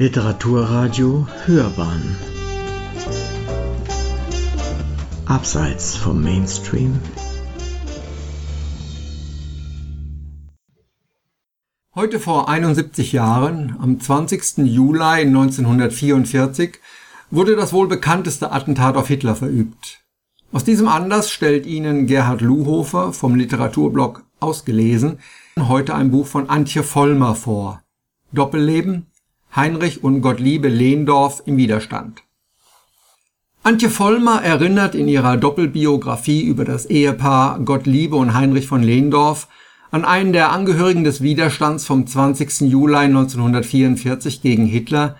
Literaturradio Hörbahn Abseits vom Mainstream Heute vor 71 Jahren, am 20. Juli 1944, wurde das wohl bekannteste Attentat auf Hitler verübt. Aus diesem Anlass stellt Ihnen Gerhard Luhofer vom Literaturblog Ausgelesen heute ein Buch von Antje Vollmer vor. Doppelleben Heinrich und Gottliebe Lehndorf im Widerstand. Antje Vollmer erinnert in ihrer Doppelbiografie über das Ehepaar Gottliebe und Heinrich von Lehndorf an einen der Angehörigen des Widerstands vom 20. Juli 1944 gegen Hitler,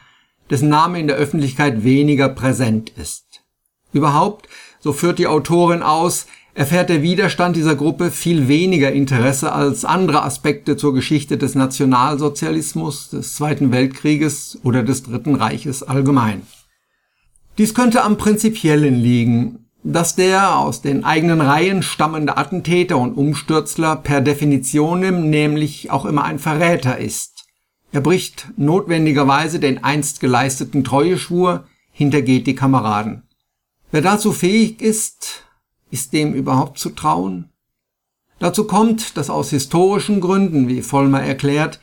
dessen Name in der Öffentlichkeit weniger präsent ist. Überhaupt, so führt die Autorin aus, erfährt der Widerstand dieser Gruppe viel weniger Interesse als andere Aspekte zur Geschichte des Nationalsozialismus, des Zweiten Weltkrieges oder des Dritten Reiches allgemein. Dies könnte am Prinzipiellen liegen, dass der aus den eigenen Reihen stammende Attentäter und Umstürzler per Definition nämlich auch immer ein Verräter ist. Er bricht notwendigerweise den einst geleisteten Treueschwur, hintergeht die Kameraden. Wer dazu fähig ist, ist dem überhaupt zu trauen? Dazu kommt, dass aus historischen Gründen, wie Vollmer erklärt,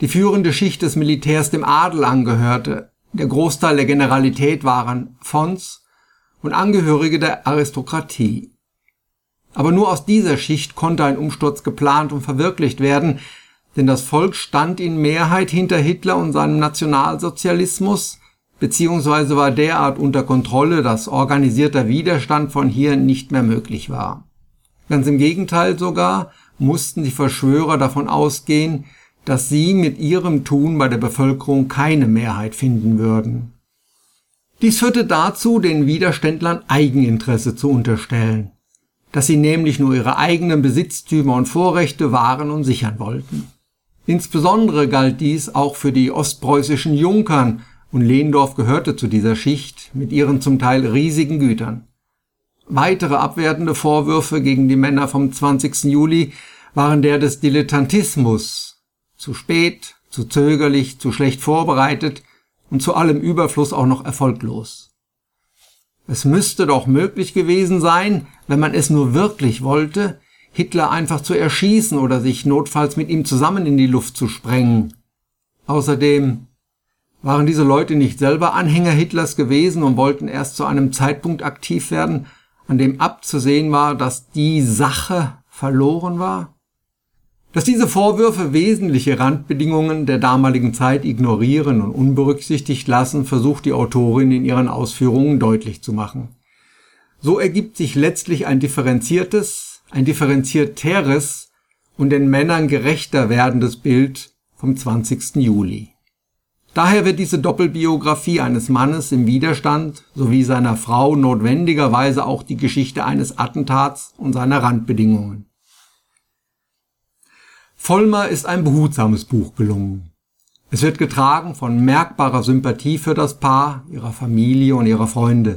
die führende Schicht des Militärs dem Adel angehörte, der Großteil der Generalität waren Fons und Angehörige der Aristokratie. Aber nur aus dieser Schicht konnte ein Umsturz geplant und verwirklicht werden, denn das Volk stand in Mehrheit hinter Hitler und seinem Nationalsozialismus, beziehungsweise war derart unter Kontrolle, dass organisierter Widerstand von hier nicht mehr möglich war. Ganz im Gegenteil sogar mussten die Verschwörer davon ausgehen, dass sie mit ihrem Tun bei der Bevölkerung keine Mehrheit finden würden. Dies führte dazu, den Widerständlern Eigeninteresse zu unterstellen, dass sie nämlich nur ihre eigenen Besitztümer und Vorrechte wahren und sichern wollten. Insbesondere galt dies auch für die ostpreußischen Junkern, und Lehndorf gehörte zu dieser Schicht mit ihren zum Teil riesigen Gütern. Weitere abwertende Vorwürfe gegen die Männer vom 20. Juli waren der des Dilettantismus, zu spät, zu zögerlich, zu schlecht vorbereitet und zu allem Überfluss auch noch erfolglos. Es müsste doch möglich gewesen sein, wenn man es nur wirklich wollte, Hitler einfach zu erschießen oder sich notfalls mit ihm zusammen in die Luft zu sprengen. Außerdem waren diese Leute nicht selber Anhänger Hitlers gewesen und wollten erst zu einem Zeitpunkt aktiv werden, an dem abzusehen war, dass die Sache verloren war? Dass diese Vorwürfe wesentliche Randbedingungen der damaligen Zeit ignorieren und unberücksichtigt lassen, versucht die Autorin in ihren Ausführungen deutlich zu machen. So ergibt sich letztlich ein differenziertes, ein differenzierteres und den Männern gerechter werdendes Bild vom 20. Juli. Daher wird diese Doppelbiografie eines Mannes im Widerstand sowie seiner Frau notwendigerweise auch die Geschichte eines Attentats und seiner Randbedingungen. Vollmer ist ein behutsames Buch gelungen. Es wird getragen von merkbarer Sympathie für das Paar, ihrer Familie und ihrer Freunde.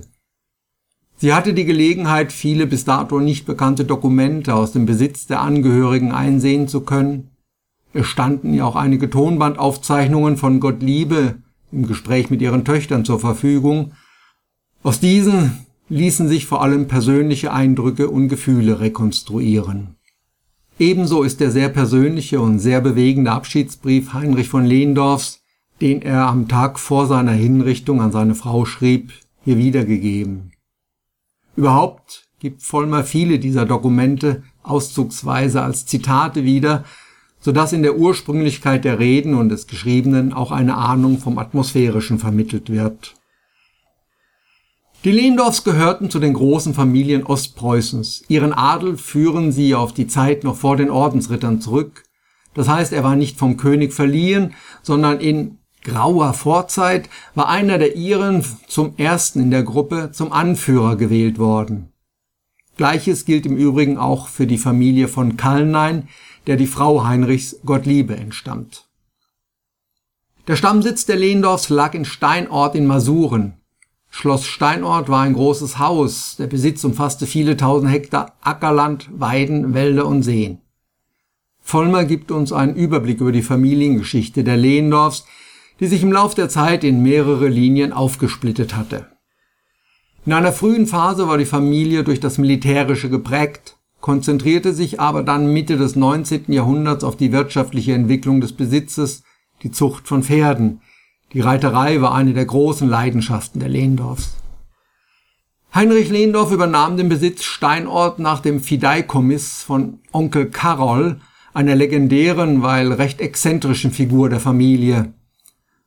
Sie hatte die Gelegenheit, viele bis dato nicht bekannte Dokumente aus dem Besitz der Angehörigen einsehen zu können standen ja auch einige Tonbandaufzeichnungen von Gottliebe im Gespräch mit ihren Töchtern zur Verfügung. Aus diesen ließen sich vor allem persönliche Eindrücke und Gefühle rekonstruieren. Ebenso ist der sehr persönliche und sehr bewegende Abschiedsbrief Heinrich von Lehndorfs, den er am Tag vor seiner Hinrichtung an seine Frau schrieb, hier wiedergegeben. Überhaupt gibt Vollmer viele dieser Dokumente auszugsweise als Zitate wieder, so dass in der Ursprünglichkeit der Reden und des Geschriebenen auch eine Ahnung vom Atmosphärischen vermittelt wird. Die Lehndorfs gehörten zu den großen Familien Ostpreußens. Ihren Adel führen sie auf die Zeit noch vor den Ordensrittern zurück. Das heißt, er war nicht vom König verliehen, sondern in grauer Vorzeit war einer der ihren zum ersten in der Gruppe zum Anführer gewählt worden. Gleiches gilt im Übrigen auch für die Familie von Kallnein, der die Frau Heinrichs Gottliebe entstammt. Der Stammsitz der Lehndorfs lag in Steinort in Masuren. Schloss Steinort war ein großes Haus, der Besitz umfasste viele tausend Hektar Ackerland, Weiden, Wälder und Seen. Vollmer gibt uns einen Überblick über die Familiengeschichte der Lehndorfs, die sich im Lauf der Zeit in mehrere Linien aufgesplittet hatte. In einer frühen Phase war die Familie durch das Militärische geprägt, konzentrierte sich aber dann Mitte des 19. Jahrhunderts auf die wirtschaftliche Entwicklung des Besitzes, die Zucht von Pferden. Die Reiterei war eine der großen Leidenschaften der Lehndorfs. Heinrich Lehndorf übernahm den Besitz Steinort nach dem Fideikommiss von Onkel Karol, einer legendären, weil recht exzentrischen Figur der Familie.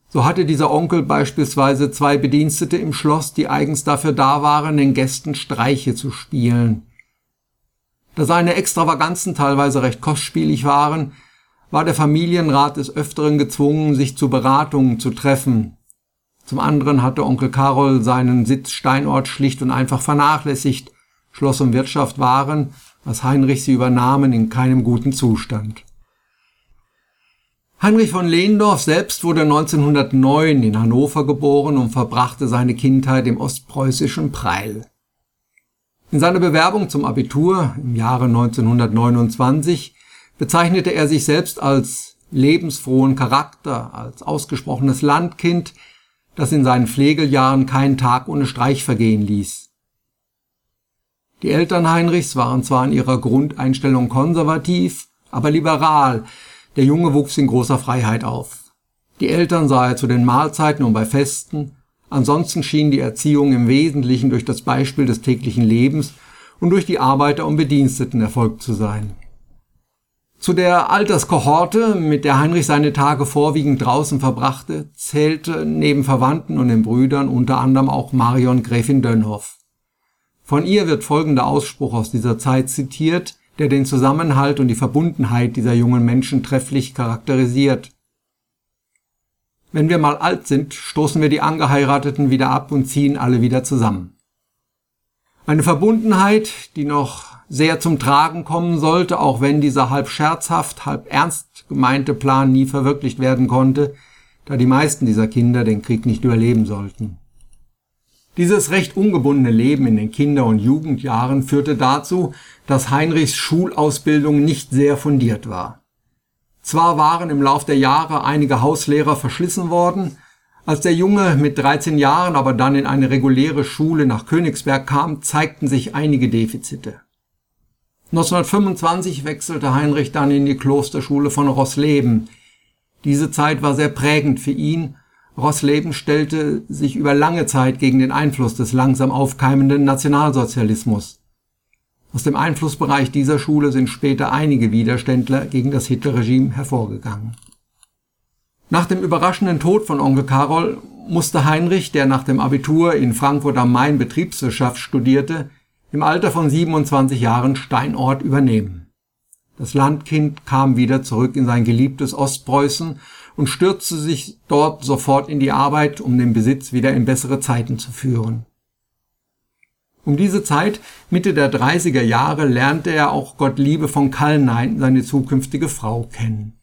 So hatte dieser Onkel beispielsweise zwei Bedienstete im Schloss, die eigens dafür da waren, den Gästen Streiche zu spielen. Da seine Extravaganzen teilweise recht kostspielig waren, war der Familienrat des Öfteren gezwungen, sich zu Beratungen zu treffen. Zum anderen hatte Onkel Karol seinen Sitz Steinort schlicht und einfach vernachlässigt. Schloss und Wirtschaft waren, was Heinrich sie übernahmen, in keinem guten Zustand. Heinrich von Lehndorf selbst wurde 1909 in Hannover geboren und verbrachte seine Kindheit im ostpreußischen Preil. In seiner Bewerbung zum Abitur im Jahre 1929 bezeichnete er sich selbst als lebensfrohen Charakter, als ausgesprochenes Landkind, das in seinen Pflegeljahren keinen Tag ohne Streich vergehen ließ. Die Eltern Heinrichs waren zwar in ihrer Grundeinstellung konservativ, aber liberal. Der Junge wuchs in großer Freiheit auf. Die Eltern sah er zu den Mahlzeiten und bei Festen, Ansonsten schien die Erziehung im Wesentlichen durch das Beispiel des täglichen Lebens und durch die Arbeiter und Bediensteten erfolgt zu sein. Zu der Alterskohorte, mit der Heinrich seine Tage vorwiegend draußen verbrachte, zählte neben Verwandten und den Brüdern unter anderem auch Marion Gräfin Dönhoff. Von ihr wird folgender Ausspruch aus dieser Zeit zitiert, der den Zusammenhalt und die Verbundenheit dieser jungen Menschen trefflich charakterisiert. Wenn wir mal alt sind, stoßen wir die Angeheirateten wieder ab und ziehen alle wieder zusammen. Eine Verbundenheit, die noch sehr zum Tragen kommen sollte, auch wenn dieser halb scherzhaft, halb ernst gemeinte Plan nie verwirklicht werden konnte, da die meisten dieser Kinder den Krieg nicht überleben sollten. Dieses recht ungebundene Leben in den Kinder- und Jugendjahren führte dazu, dass Heinrichs Schulausbildung nicht sehr fundiert war. Zwar waren im Lauf der Jahre einige Hauslehrer verschlissen worden, als der Junge mit 13 Jahren aber dann in eine reguläre Schule nach Königsberg kam, zeigten sich einige Defizite. 1925 wechselte Heinrich dann in die Klosterschule von Rossleben. Diese Zeit war sehr prägend für ihn. Rossleben stellte sich über lange Zeit gegen den Einfluss des langsam aufkeimenden Nationalsozialismus. Aus dem Einflussbereich dieser Schule sind später einige Widerständler gegen das Hitlerregime hervorgegangen. Nach dem überraschenden Tod von Onkel Karol musste Heinrich, der nach dem Abitur in Frankfurt am Main Betriebswirtschaft studierte, im Alter von 27 Jahren Steinort übernehmen. Das Landkind kam wieder zurück in sein geliebtes Ostpreußen und stürzte sich dort sofort in die Arbeit, um den Besitz wieder in bessere Zeiten zu führen. Um diese Zeit, Mitte der 30er Jahre, lernte er auch Gottliebe von Kallnein, seine zukünftige Frau, kennen.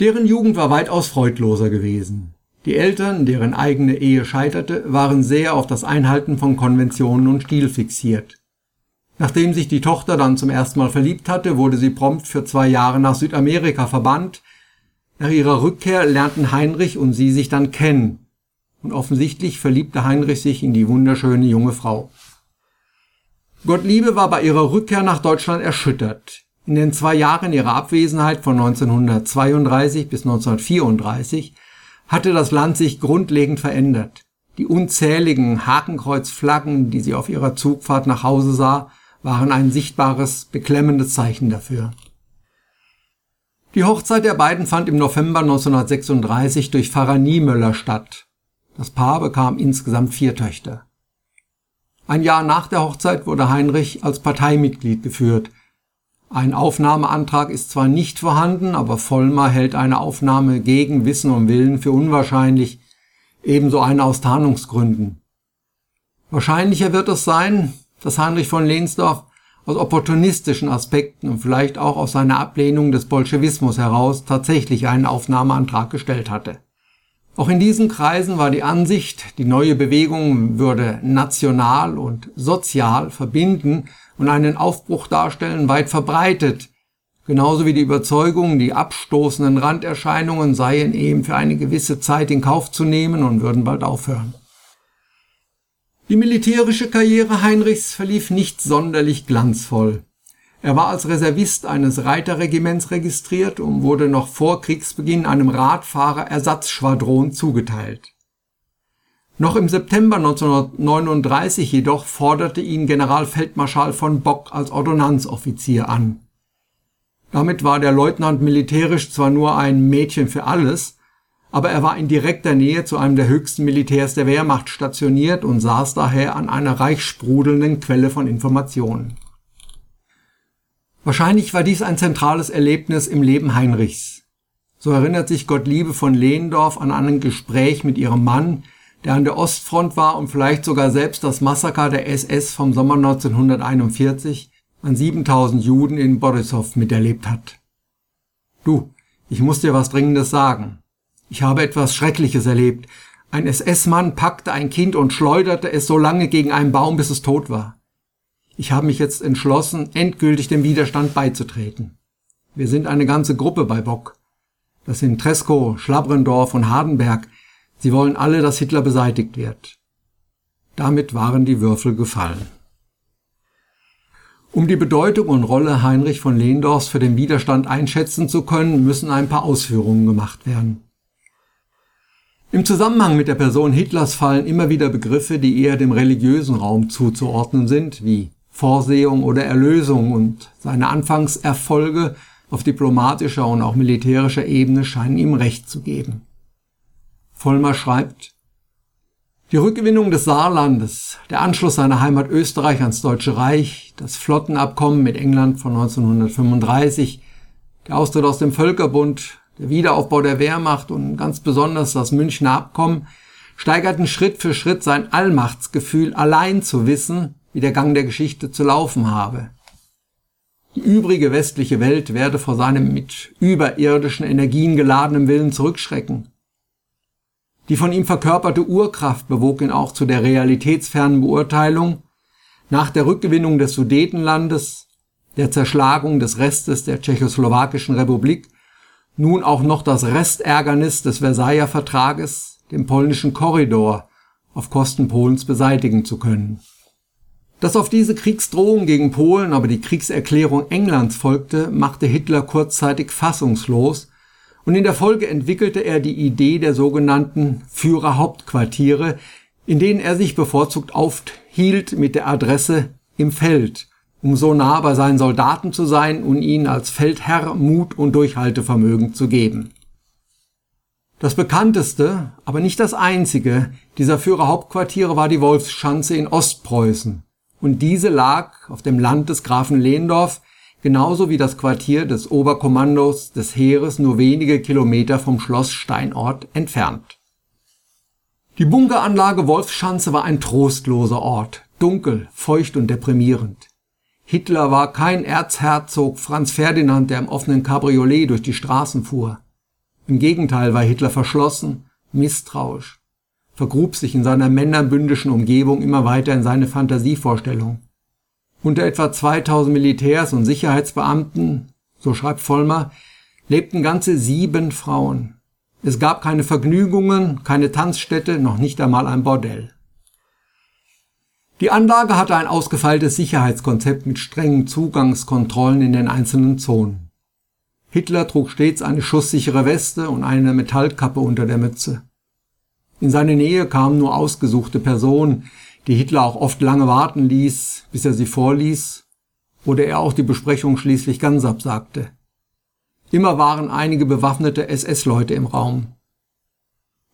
Deren Jugend war weitaus freudloser gewesen. Die Eltern, deren eigene Ehe scheiterte, waren sehr auf das Einhalten von Konventionen und Stil fixiert. Nachdem sich die Tochter dann zum ersten Mal verliebt hatte, wurde sie prompt für zwei Jahre nach Südamerika verbannt. Nach ihrer Rückkehr lernten Heinrich und sie sich dann kennen und offensichtlich verliebte Heinrich sich in die wunderschöne junge Frau. Gottliebe war bei ihrer Rückkehr nach Deutschland erschüttert. In den zwei Jahren ihrer Abwesenheit von 1932 bis 1934 hatte das Land sich grundlegend verändert. Die unzähligen Hakenkreuzflaggen, die sie auf ihrer Zugfahrt nach Hause sah, waren ein sichtbares, beklemmendes Zeichen dafür. Die Hochzeit der beiden fand im November 1936 durch Pfarrer Niemöller statt. Das Paar bekam insgesamt vier Töchter. Ein Jahr nach der Hochzeit wurde Heinrich als Parteimitglied geführt. Ein Aufnahmeantrag ist zwar nicht vorhanden, aber Vollmer hält eine Aufnahme gegen Wissen und Willen für unwahrscheinlich, ebenso eine aus Tarnungsgründen. Wahrscheinlicher wird es sein, dass Heinrich von Lehnsdorf aus opportunistischen Aspekten und vielleicht auch aus seiner Ablehnung des Bolschewismus heraus tatsächlich einen Aufnahmeantrag gestellt hatte. Auch in diesen Kreisen war die Ansicht, die neue Bewegung würde national und sozial verbinden und einen Aufbruch darstellen, weit verbreitet, genauso wie die Überzeugung, die abstoßenden Randerscheinungen seien eben für eine gewisse Zeit in Kauf zu nehmen und würden bald aufhören. Die militärische Karriere Heinrichs verlief nicht sonderlich glanzvoll. Er war als Reservist eines Reiterregiments registriert und wurde noch vor Kriegsbeginn einem Radfahrer-Ersatzschwadron zugeteilt. Noch im September 1939 jedoch forderte ihn Generalfeldmarschall von Bock als Ordonnanzoffizier an. Damit war der Leutnant militärisch zwar nur ein Mädchen für alles, aber er war in direkter Nähe zu einem der höchsten Militärs der Wehrmacht stationiert und saß daher an einer reich sprudelnden Quelle von Informationen. Wahrscheinlich war dies ein zentrales Erlebnis im Leben Heinrichs. So erinnert sich Gottliebe von Lehndorf an ein Gespräch mit ihrem Mann, der an der Ostfront war und vielleicht sogar selbst das Massaker der SS vom Sommer 1941 an 7000 Juden in Borisov miterlebt hat. Du, ich muss dir was Dringendes sagen. Ich habe etwas Schreckliches erlebt. Ein SS-Mann packte ein Kind und schleuderte es so lange gegen einen Baum, bis es tot war. Ich habe mich jetzt entschlossen, endgültig dem Widerstand beizutreten. Wir sind eine ganze Gruppe bei Bock. Das sind Treskow, Schlabrendorf und Hardenberg. Sie wollen alle, dass Hitler beseitigt wird. Damit waren die Würfel gefallen. Um die Bedeutung und Rolle Heinrich von Lehndorfs für den Widerstand einschätzen zu können, müssen ein paar Ausführungen gemacht werden. Im Zusammenhang mit der Person Hitlers fallen immer wieder Begriffe, die eher dem religiösen Raum zuzuordnen sind, wie Vorsehung oder Erlösung und seine Anfangserfolge auf diplomatischer und auch militärischer Ebene scheinen ihm Recht zu geben. Vollmer schreibt, die Rückgewinnung des Saarlandes, der Anschluss seiner Heimat Österreich ans Deutsche Reich, das Flottenabkommen mit England von 1935, der Austritt aus dem Völkerbund, der Wiederaufbau der Wehrmacht und ganz besonders das Münchner Abkommen steigerten Schritt für Schritt sein Allmachtsgefühl, allein zu wissen, wie der Gang der Geschichte zu laufen habe. Die übrige westliche Welt werde vor seinem mit überirdischen Energien geladenen Willen zurückschrecken. Die von ihm verkörperte Urkraft bewog ihn auch zu der realitätsfernen Beurteilung, nach der Rückgewinnung des Sudetenlandes, der Zerschlagung des Restes der tschechoslowakischen Republik nun auch noch das Restärgernis des Versailler Vertrages, dem polnischen Korridor, auf Kosten Polens beseitigen zu können. Dass auf diese Kriegsdrohung gegen Polen aber die Kriegserklärung Englands folgte, machte Hitler kurzzeitig fassungslos und in der Folge entwickelte er die Idee der sogenannten Führerhauptquartiere, in denen er sich bevorzugt aufhielt mit der Adresse im Feld, um so nah bei seinen Soldaten zu sein und ihnen als Feldherr Mut und Durchhaltevermögen zu geben. Das bekannteste, aber nicht das einzige dieser Führerhauptquartiere war die Wolfsschanze in Ostpreußen. Und diese lag auf dem Land des Grafen Lehndorf, genauso wie das Quartier des Oberkommandos des Heeres nur wenige Kilometer vom Schloss Steinort entfernt. Die Bunkeranlage Wolfschanze war ein trostloser Ort, dunkel, feucht und deprimierend. Hitler war kein Erzherzog Franz Ferdinand, der im offenen Cabriolet durch die Straßen fuhr. Im Gegenteil war Hitler verschlossen, misstrauisch, vergrub sich in seiner männerbündischen Umgebung immer weiter in seine Fantasievorstellung. Unter etwa 2000 Militärs und Sicherheitsbeamten, so schreibt Vollmer, lebten ganze sieben Frauen. Es gab keine Vergnügungen, keine Tanzstätte, noch nicht einmal ein Bordell. Die Anlage hatte ein ausgefeiltes Sicherheitskonzept mit strengen Zugangskontrollen in den einzelnen Zonen. Hitler trug stets eine schusssichere Weste und eine Metallkappe unter der Mütze. In seine Nähe kamen nur ausgesuchte Personen, die Hitler auch oft lange warten ließ, bis er sie vorließ, oder er auch die Besprechung schließlich ganz absagte. Immer waren einige bewaffnete SS-Leute im Raum.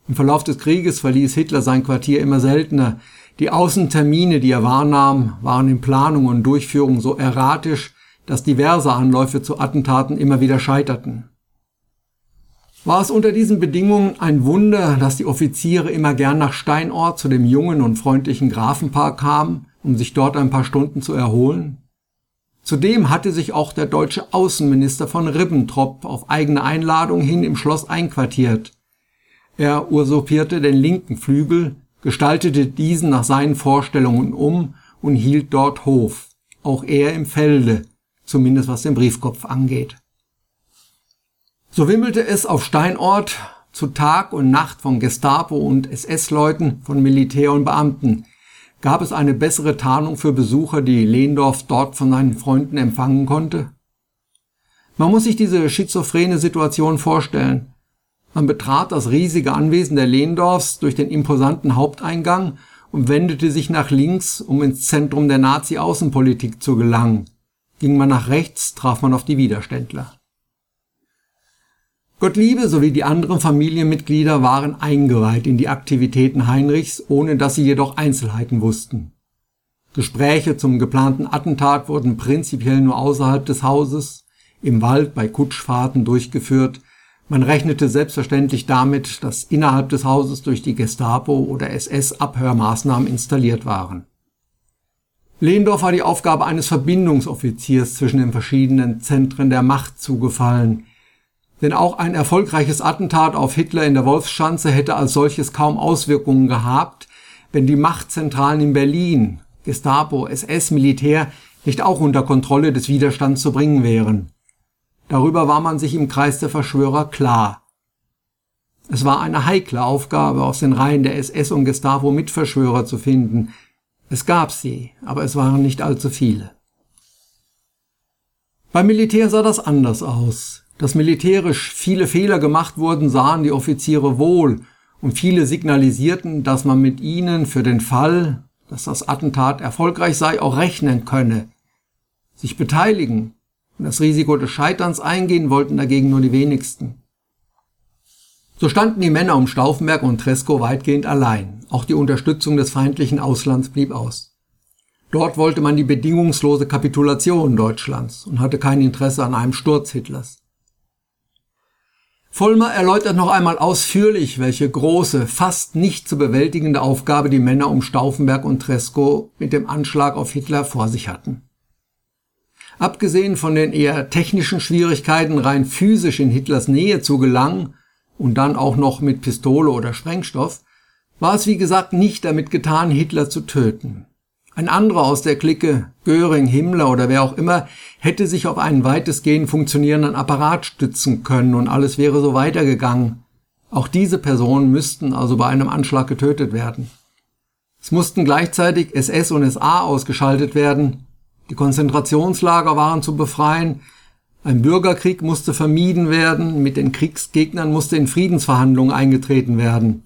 Im Verlauf des Krieges verließ Hitler sein Quartier immer seltener, die Außentermine, die er wahrnahm, waren in Planung und Durchführung so erratisch, dass diverse Anläufe zu Attentaten immer wieder scheiterten. War es unter diesen Bedingungen ein Wunder, dass die Offiziere immer gern nach Steinort zu dem jungen und freundlichen Grafenpaar kamen, um sich dort ein paar Stunden zu erholen? Zudem hatte sich auch der deutsche Außenminister von Ribbentrop auf eigene Einladung hin im Schloss einquartiert. Er usurpierte den linken Flügel, gestaltete diesen nach seinen Vorstellungen um und hielt dort Hof, auch er im Felde, zumindest was den Briefkopf angeht So wimmelte es auf Steinort zu Tag und Nacht von Gestapo und SS-Leuten, von Militär und Beamten. Gab es eine bessere Tarnung für Besucher, die Lehndorf dort von seinen Freunden empfangen konnte? Man muss sich diese schizophrene Situation vorstellen. Man betrat das riesige Anwesen der Lehndorfs durch den imposanten Haupteingang und wendete sich nach links, um ins Zentrum der Nazi-Außenpolitik zu gelangen. Ging man nach rechts, traf man auf die Widerständler. Gottliebe sowie die anderen Familienmitglieder waren eingeweiht in die Aktivitäten Heinrichs, ohne dass sie jedoch Einzelheiten wussten. Gespräche zum geplanten Attentat wurden prinzipiell nur außerhalb des Hauses, im Wald bei Kutschfahrten durchgeführt. Man rechnete selbstverständlich damit, dass innerhalb des Hauses durch die Gestapo oder SS Abhörmaßnahmen installiert waren. Lehndorf war die Aufgabe eines Verbindungsoffiziers zwischen den verschiedenen Zentren der Macht zugefallen, denn auch ein erfolgreiches Attentat auf Hitler in der Wolfschanze hätte als solches kaum Auswirkungen gehabt, wenn die Machtzentralen in Berlin, Gestapo, SS, Militär nicht auch unter Kontrolle des Widerstands zu bringen wären. Darüber war man sich im Kreis der Verschwörer klar. Es war eine heikle Aufgabe, aus den Reihen der SS und Gestapo Mitverschwörer zu finden. Es gab sie, aber es waren nicht allzu viele. Beim Militär sah das anders aus. Dass militärisch viele Fehler gemacht wurden, sahen die Offiziere wohl und viele signalisierten, dass man mit ihnen für den Fall, dass das Attentat erfolgreich sei, auch rechnen könne. Sich beteiligen und das Risiko des Scheiterns eingehen wollten dagegen nur die wenigsten. So standen die Männer um Stauffenberg und Tresco weitgehend allein. Auch die Unterstützung des feindlichen Auslands blieb aus. Dort wollte man die bedingungslose Kapitulation Deutschlands und hatte kein Interesse an einem Sturz Hitlers. Vollmer erläutert noch einmal ausführlich, welche große, fast nicht zu bewältigende Aufgabe die Männer um Stauffenberg und Tresco mit dem Anschlag auf Hitler vor sich hatten. Abgesehen von den eher technischen Schwierigkeiten, rein physisch in Hitlers Nähe zu gelangen und dann auch noch mit Pistole oder Sprengstoff, war es wie gesagt nicht damit getan, Hitler zu töten. Ein anderer aus der Clique, Göring, Himmler oder wer auch immer, hätte sich auf einen weitestgehend funktionierenden Apparat stützen können und alles wäre so weitergegangen. Auch diese Personen müssten also bei einem Anschlag getötet werden. Es mussten gleichzeitig SS und SA ausgeschaltet werden, die Konzentrationslager waren zu befreien, ein Bürgerkrieg musste vermieden werden, mit den Kriegsgegnern musste in Friedensverhandlungen eingetreten werden.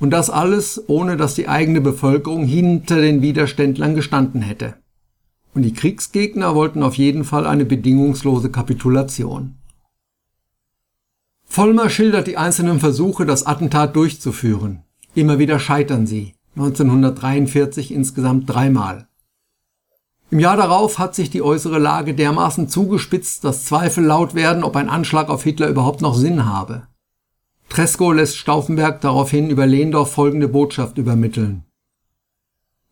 Und das alles, ohne dass die eigene Bevölkerung hinter den Widerständlern gestanden hätte. Und die Kriegsgegner wollten auf jeden Fall eine bedingungslose Kapitulation. Vollmer schildert die einzelnen Versuche, das Attentat durchzuführen. Immer wieder scheitern sie. 1943 insgesamt dreimal. Im Jahr darauf hat sich die äußere Lage dermaßen zugespitzt, dass Zweifel laut werden, ob ein Anschlag auf Hitler überhaupt noch Sinn habe. Tresco lässt Stauffenberg daraufhin über Lehndorf folgende Botschaft übermitteln.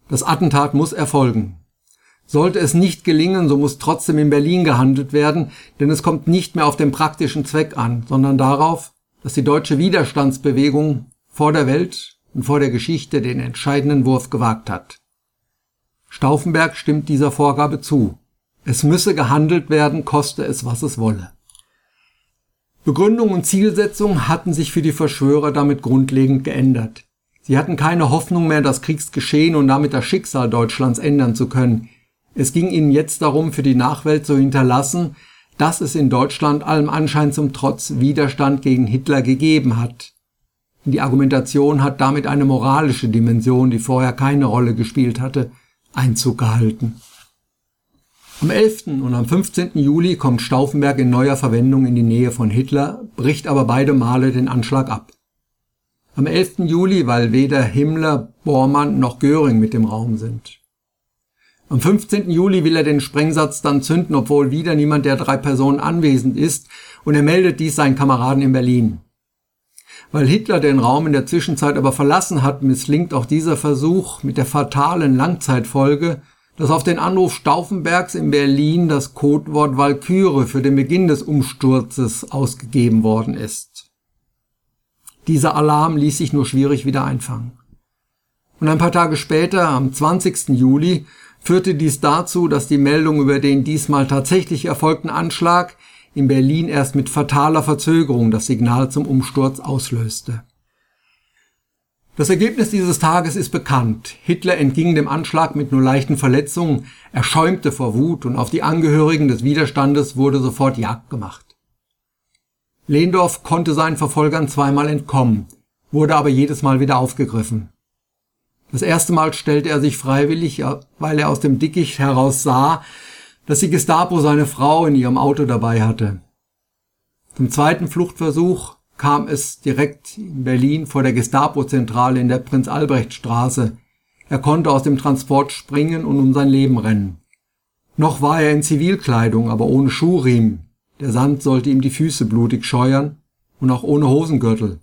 Das Attentat muss erfolgen. Sollte es nicht gelingen, so muss trotzdem in Berlin gehandelt werden, denn es kommt nicht mehr auf den praktischen Zweck an, sondern darauf, dass die deutsche Widerstandsbewegung vor der Welt und vor der Geschichte den entscheidenden Wurf gewagt hat. Stauffenberg stimmt dieser Vorgabe zu. Es müsse gehandelt werden, koste es, was es wolle. Begründung und Zielsetzung hatten sich für die Verschwörer damit grundlegend geändert. Sie hatten keine Hoffnung mehr, das Kriegsgeschehen und damit das Schicksal Deutschlands ändern zu können. Es ging ihnen jetzt darum, für die Nachwelt zu hinterlassen, dass es in Deutschland allem Anschein zum Trotz Widerstand gegen Hitler gegeben hat. Die Argumentation hat damit eine moralische Dimension, die vorher keine Rolle gespielt hatte, Einzug gehalten. Am 11. und am 15. Juli kommt Stauffenberg in neuer Verwendung in die Nähe von Hitler, bricht aber beide Male den Anschlag ab. Am 11. Juli, weil weder Himmler, Bormann noch Göring mit dem Raum sind. Am 15. Juli will er den Sprengsatz dann zünden, obwohl wieder niemand der drei Personen anwesend ist, und er meldet dies seinen Kameraden in Berlin. Weil Hitler den Raum in der Zwischenzeit aber verlassen hat, misslingt auch dieser Versuch mit der fatalen Langzeitfolge, dass auf den Anruf Stauffenbergs in Berlin das Codewort Walküre für den Beginn des Umsturzes ausgegeben worden ist. Dieser Alarm ließ sich nur schwierig wieder einfangen. Und ein paar Tage später, am 20. Juli, führte dies dazu, dass die Meldung über den diesmal tatsächlich erfolgten Anschlag in Berlin erst mit fataler Verzögerung das Signal zum Umsturz auslöste. Das Ergebnis dieses Tages ist bekannt. Hitler entging dem Anschlag mit nur leichten Verletzungen, er schäumte vor Wut und auf die Angehörigen des Widerstandes wurde sofort Jagd gemacht. Lehndorf konnte seinen Verfolgern zweimal entkommen, wurde aber jedes Mal wieder aufgegriffen. Das erste Mal stellte er sich freiwillig, weil er aus dem Dickicht heraus sah, dass die Gestapo seine Frau in ihrem Auto dabei hatte. Zum zweiten Fluchtversuch kam es direkt in Berlin vor der Gestapo-Zentrale in der Prinz-Albrecht-Straße. Er konnte aus dem Transport springen und um sein Leben rennen. Noch war er in Zivilkleidung, aber ohne Schuhriemen. Der Sand sollte ihm die Füße blutig scheuern und auch ohne Hosengürtel.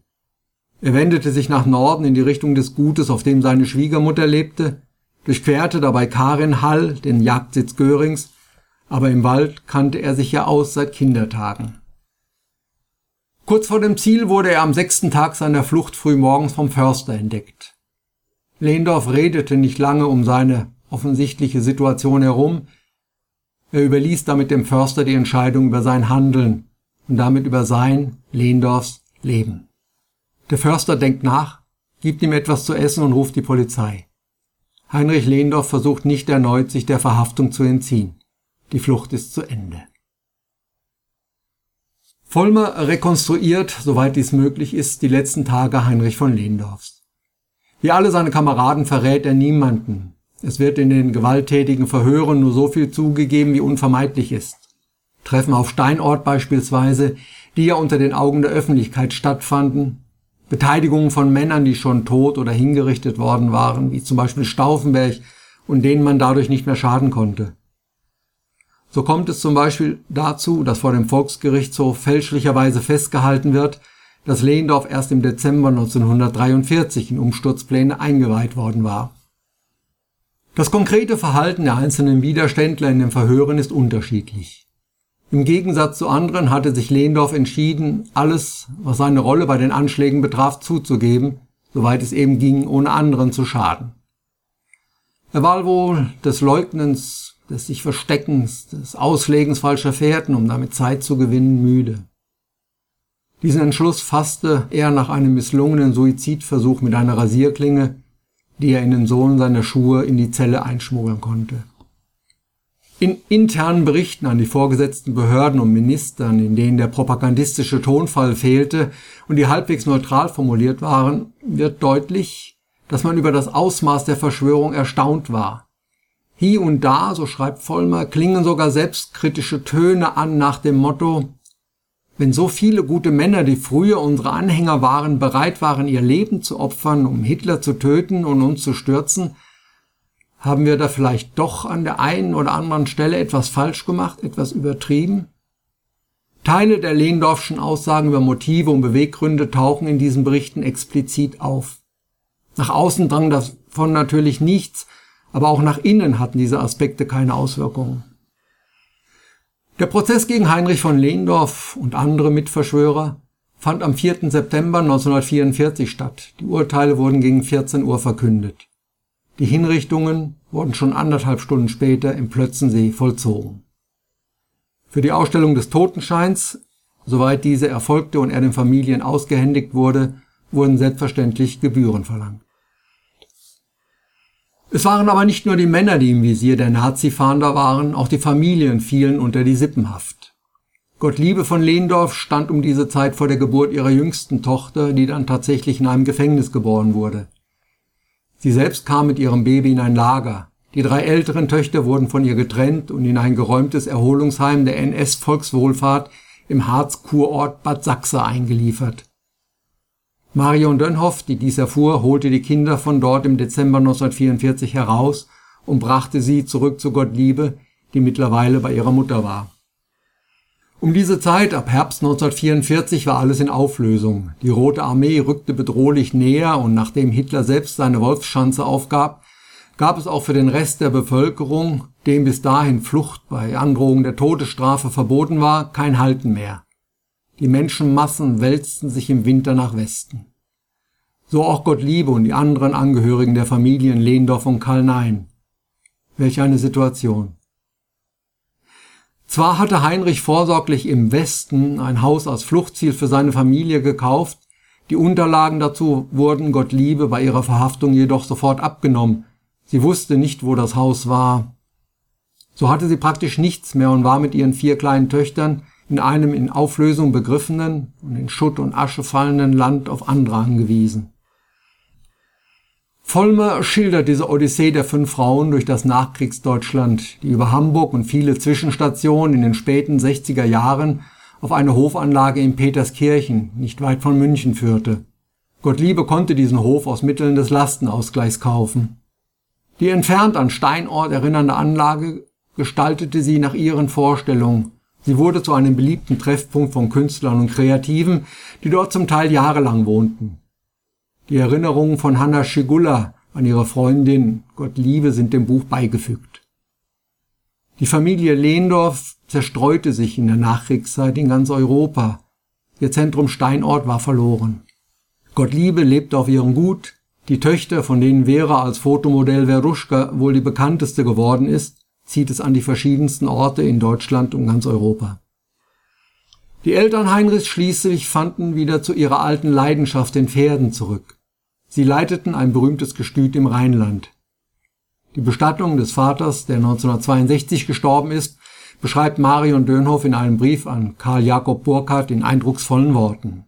Er wendete sich nach Norden in die Richtung des Gutes, auf dem seine Schwiegermutter lebte, durchquerte dabei Karinhall, den Jagdsitz Görings, aber im Wald kannte er sich ja aus seit Kindertagen. Kurz vor dem Ziel wurde er am sechsten Tag seiner Flucht frühmorgens vom Förster entdeckt. Lehndorf redete nicht lange um seine offensichtliche Situation herum. Er überließ damit dem Förster die Entscheidung über sein Handeln und damit über sein, Lehndorfs, Leben. Der Förster denkt nach, gibt ihm etwas zu essen und ruft die Polizei. Heinrich Lehndorf versucht nicht erneut, sich der Verhaftung zu entziehen. Die Flucht ist zu Ende. Vollmer rekonstruiert, soweit dies möglich ist, die letzten Tage Heinrich von Lehndorfs. Wie alle seine Kameraden verrät er niemanden. Es wird in den gewalttätigen Verhören nur so viel zugegeben, wie unvermeidlich ist. Treffen auf Steinort beispielsweise, die ja unter den Augen der Öffentlichkeit stattfanden, Beteiligungen von Männern, die schon tot oder hingerichtet worden waren, wie zum Beispiel Stauffenberg, und denen man dadurch nicht mehr schaden konnte. So kommt es zum Beispiel dazu, dass vor dem Volksgerichtshof fälschlicherweise festgehalten wird, dass Lehndorf erst im Dezember 1943 in Umsturzpläne eingeweiht worden war. Das konkrete Verhalten der einzelnen Widerständler in den Verhören ist unterschiedlich. Im Gegensatz zu anderen hatte sich Lehndorf entschieden, alles, was seine Rolle bei den Anschlägen betraf, zuzugeben, soweit es eben ging, ohne anderen zu schaden. Er war wohl des Leugnens des sich Versteckens, des Auslegens falscher Fährten, um damit Zeit zu gewinnen, müde. Diesen Entschluss fasste er nach einem misslungenen Suizidversuch mit einer Rasierklinge, die er in den Sohlen seiner Schuhe in die Zelle einschmuggeln konnte. In internen Berichten an die vorgesetzten Behörden und Ministern, in denen der propagandistische Tonfall fehlte und die halbwegs neutral formuliert waren, wird deutlich, dass man über das Ausmaß der Verschwörung erstaunt war hier und da, so schreibt Vollmer, klingen sogar selbstkritische Töne an nach dem Motto, wenn so viele gute Männer, die früher unsere Anhänger waren, bereit waren, ihr Leben zu opfern, um Hitler zu töten und uns zu stürzen, haben wir da vielleicht doch an der einen oder anderen Stelle etwas falsch gemacht, etwas übertrieben? Teile der Lehndorfschen Aussagen über Motive und Beweggründe tauchen in diesen Berichten explizit auf. Nach außen drang davon natürlich nichts, aber auch nach innen hatten diese Aspekte keine Auswirkungen. Der Prozess gegen Heinrich von Lehndorf und andere Mitverschwörer fand am 4. September 1944 statt. Die Urteile wurden gegen 14 Uhr verkündet. Die Hinrichtungen wurden schon anderthalb Stunden später im Plötzensee vollzogen. Für die Ausstellung des Totenscheins, soweit diese erfolgte und er den Familien ausgehändigt wurde, wurden selbstverständlich Gebühren verlangt. Es waren aber nicht nur die Männer, die im Visier der Nazi-Fahnder waren, auch die Familien fielen unter die Sippenhaft. Gottliebe von Lehndorf stand um diese Zeit vor der Geburt ihrer jüngsten Tochter, die dann tatsächlich in einem Gefängnis geboren wurde. Sie selbst kam mit ihrem Baby in ein Lager. Die drei älteren Töchter wurden von ihr getrennt und in ein geräumtes Erholungsheim der NS-Volkswohlfahrt im Harz-Kurort Bad Sachse eingeliefert. Marion Dönhoff, die dies erfuhr, holte die Kinder von dort im Dezember 1944 heraus und brachte sie zurück zu Gottliebe, die mittlerweile bei ihrer Mutter war. Um diese Zeit, ab Herbst 1944, war alles in Auflösung. Die Rote Armee rückte bedrohlich näher und nachdem Hitler selbst seine Wolfschanze aufgab, gab es auch für den Rest der Bevölkerung, dem bis dahin Flucht bei Androhung der Todesstrafe verboten war, kein Halten mehr. Die Menschenmassen wälzten sich im Winter nach Westen. So auch Gottliebe und die anderen Angehörigen der Familien Lehndorf und Karl Nein. Welch eine Situation. Zwar hatte Heinrich vorsorglich im Westen ein Haus als Fluchtziel für seine Familie gekauft, die Unterlagen dazu wurden Gottliebe bei ihrer Verhaftung jedoch sofort abgenommen. Sie wusste nicht, wo das Haus war. So hatte sie praktisch nichts mehr und war mit ihren vier kleinen Töchtern in einem in Auflösung begriffenen und in Schutt und Asche fallenden Land auf andere angewiesen. Vollmer schildert diese Odyssee der fünf Frauen durch das Nachkriegsdeutschland, die über Hamburg und viele Zwischenstationen in den späten 60er Jahren auf eine Hofanlage in Peterskirchen, nicht weit von München, führte. Gottliebe konnte diesen Hof aus Mitteln des Lastenausgleichs kaufen. Die entfernt an Steinort erinnernde Anlage gestaltete sie nach ihren Vorstellungen. Sie wurde zu einem beliebten Treffpunkt von Künstlern und Kreativen, die dort zum Teil jahrelang wohnten. Die Erinnerungen von Hanna Schigulla an ihre Freundin Gottliebe sind dem Buch beigefügt. Die Familie Lehndorf zerstreute sich in der Nachkriegszeit in ganz Europa. Ihr Zentrum Steinort war verloren. Gottliebe lebte auf ihrem Gut. Die Töchter, von denen Vera als Fotomodell Veruschka wohl die bekannteste geworden ist, zieht es an die verschiedensten Orte in Deutschland und ganz Europa. Die Eltern Heinrichs schließlich fanden wieder zu ihrer alten Leidenschaft den Pferden zurück. Sie leiteten ein berühmtes Gestüt im Rheinland. Die Bestattung des Vaters, der 1962 gestorben ist, beschreibt Marion Dönhoff in einem Brief an Karl Jakob Burkhardt in eindrucksvollen Worten.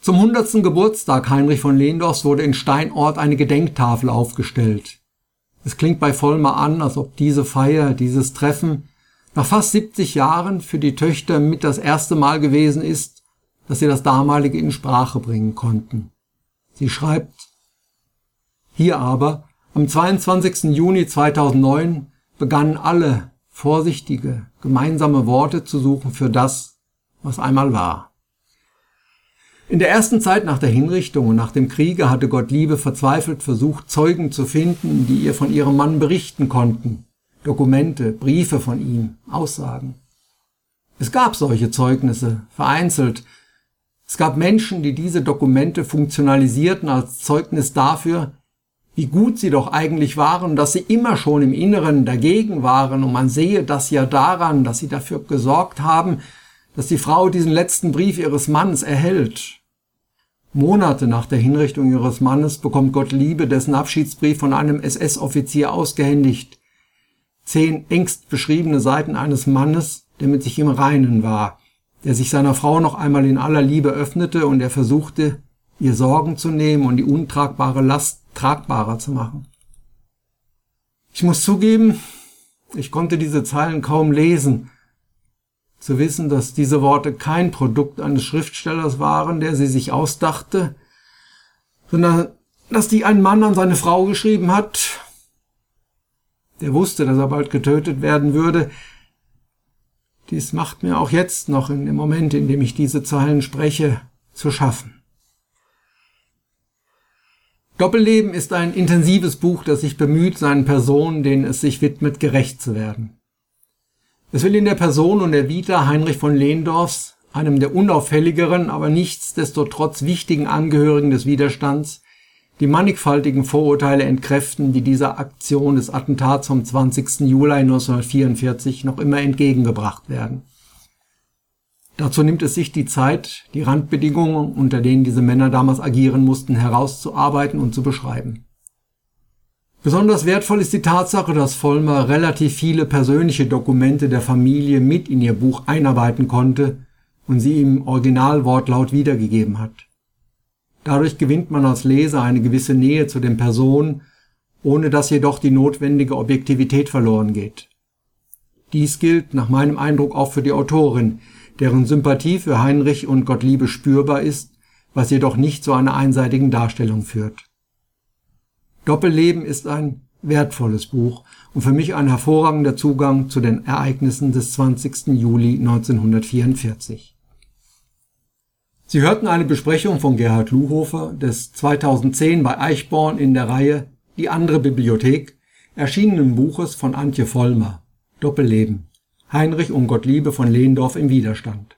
Zum 100. Geburtstag Heinrich von Lehndorfs wurde in Steinort eine Gedenktafel aufgestellt. Es klingt bei Vollmer an, als ob diese Feier, dieses Treffen nach fast 70 Jahren für die Töchter mit das erste Mal gewesen ist, dass sie das damalige in Sprache bringen konnten. Sie schreibt, hier aber, am 22. Juni 2009, begannen alle vorsichtige, gemeinsame Worte zu suchen für das, was einmal war. In der ersten Zeit nach der Hinrichtung und nach dem Kriege hatte Gottliebe verzweifelt versucht, Zeugen zu finden, die ihr von ihrem Mann berichten konnten, Dokumente, Briefe von ihm, Aussagen. Es gab solche Zeugnisse, vereinzelt. Es gab Menschen, die diese Dokumente funktionalisierten als Zeugnis dafür, wie gut sie doch eigentlich waren, dass sie immer schon im Inneren dagegen waren und man sehe das ja daran, dass sie dafür gesorgt haben, dass die Frau diesen letzten Brief ihres Mannes erhält. Monate nach der Hinrichtung ihres Mannes bekommt Gottliebe dessen Abschiedsbrief von einem SS-Offizier ausgehändigt zehn engst beschriebene Seiten eines Mannes, der mit sich im Reinen war, der sich seiner Frau noch einmal in aller Liebe öffnete und er versuchte, ihr Sorgen zu nehmen und die untragbare Last tragbarer zu machen. Ich muss zugeben, ich konnte diese Zeilen kaum lesen. Zu wissen, dass diese Worte kein Produkt eines Schriftstellers waren, der sie sich ausdachte, sondern dass die ein Mann an seine Frau geschrieben hat, der wusste, dass er bald getötet werden würde. Dies macht mir auch jetzt noch in dem Moment, in dem ich diese Zeilen spreche, zu schaffen. Doppelleben ist ein intensives Buch, das sich bemüht, seinen Personen, denen es sich widmet, gerecht zu werden. Es will in der Person und der Vita Heinrich von Lehndorfs, einem der unauffälligeren, aber nichtsdestotrotz wichtigen Angehörigen des Widerstands, die mannigfaltigen Vorurteile entkräften, die dieser Aktion des Attentats vom 20. Juli 1944 noch immer entgegengebracht werden. Dazu nimmt es sich die Zeit, die Randbedingungen, unter denen diese Männer damals agieren mussten, herauszuarbeiten und zu beschreiben. Besonders wertvoll ist die Tatsache, dass Vollmer relativ viele persönliche Dokumente der Familie mit in ihr Buch einarbeiten konnte und sie im Originalwortlaut wiedergegeben hat. Dadurch gewinnt man als Leser eine gewisse Nähe zu den Personen, ohne dass jedoch die notwendige Objektivität verloren geht. Dies gilt nach meinem Eindruck auch für die Autorin, deren Sympathie für Heinrich und Gottliebe spürbar ist, was jedoch nicht zu einer einseitigen Darstellung führt. Doppelleben ist ein wertvolles Buch und für mich ein hervorragender Zugang zu den Ereignissen des 20. Juli 1944. Sie hörten eine Besprechung von Gerhard Luhofer des 2010 bei Eichborn in der Reihe Die andere Bibliothek erschienenen Buches von Antje Vollmer Doppelleben Heinrich und Gottliebe von Lehndorf im Widerstand.